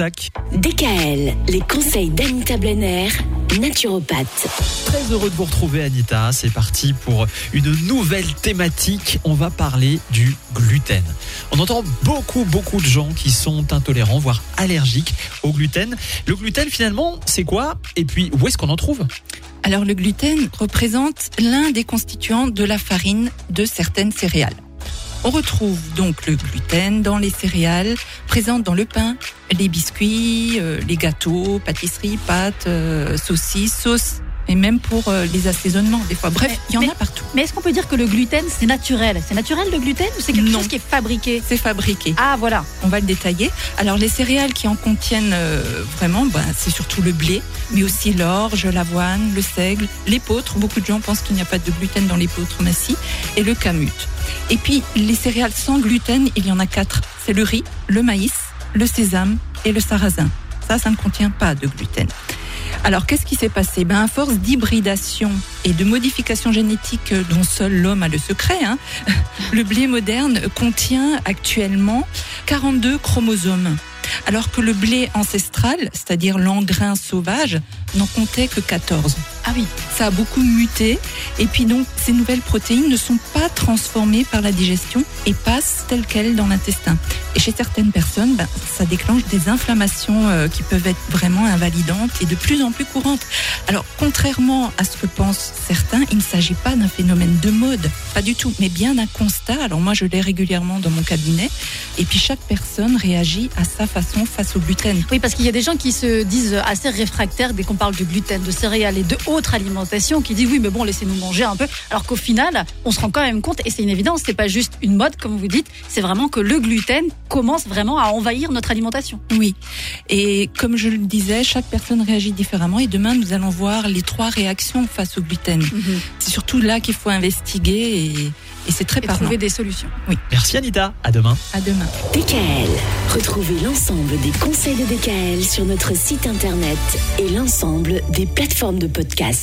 Tac. DKL, les conseils d'Anita Blenner, naturopathe. Très heureux de vous retrouver Anita, c'est parti pour une nouvelle thématique, on va parler du gluten. On entend beaucoup beaucoup de gens qui sont intolérants, voire allergiques au gluten. Le gluten finalement c'est quoi? Et puis où est-ce qu'on en trouve? Alors le gluten représente l'un des constituants de la farine de certaines céréales. On retrouve donc le gluten dans les céréales, présentes dans le pain, les biscuits, euh, les gâteaux, pâtisseries, pâtes, euh, saucisses, sauces et même pour euh, les assaisonnements des fois. Bref, il y en mais- a partout. Mais est-ce qu'on peut dire que le gluten, c'est naturel? C'est naturel le gluten ou c'est quelque Non. chose qui est fabriqué? C'est fabriqué. Ah voilà. On va le détailler. Alors les céréales qui en contiennent euh, vraiment, ben, c'est surtout le blé, mais aussi l'orge, l'avoine, le seigle, l'épeautre. Beaucoup de gens pensent qu'il n'y a pas de gluten dans l'épeautre, mais si, et le camut. Et puis les céréales sans gluten, il y en a quatre. C'est le riz, le maïs, le sésame et le sarrasin. Ça, ça ne contient pas de gluten. Alors, qu'est-ce qui s'est passé? Ben, À force d'hybridation et de modification génétique euh, dont seul l'homme a le secret, hein, le blé moderne contient actuellement 42 chromosomes. Alors que le blé ancestral, c'est-à-dire l'engrain sauvage, n'en comptait que 14. Ah oui. Ça a beaucoup muté. Et puis donc, ces nouvelles protéines ne sont pas transformées par la digestion et passent telles quelles dans l'intestin. Et chez certaines personnes, ben, ça déclenche des inflammations euh, qui peuvent être vraiment invalidantes et de plus en plus courantes. Alors, contrairement à ce que pensent certains, il ne s'agit pas d'un phénomène de mode, pas du tout, mais bien d'un constat. Alors moi, je l'ai régulièrement dans mon cabinet. Et puis chaque personne réagit à sa façon face au gluten. Oui, parce qu'il y a des gens qui se disent assez réfractaires dès qu'on parle de gluten, de céréales et de autres alimentations, qui disent oui, mais bon, laissez-nous manger un peu. Alors qu'au final, on se rend quand même compte, et c'est une évidence, c'est pas juste une mode, comme vous dites, c'est vraiment que le gluten commence vraiment à envahir notre alimentation. Oui. Et comme je le disais, chaque personne réagit différemment. Et demain, nous allons voir les trois réactions face au gluten. C'est surtout là qu'il faut investiguer et, et c'est très Et parlant. trouver des solutions. Merci Anita, à demain. À demain. DKL, retrouvez l'ensemble des conseils de DKL sur notre site internet et l'ensemble des plateformes de podcast.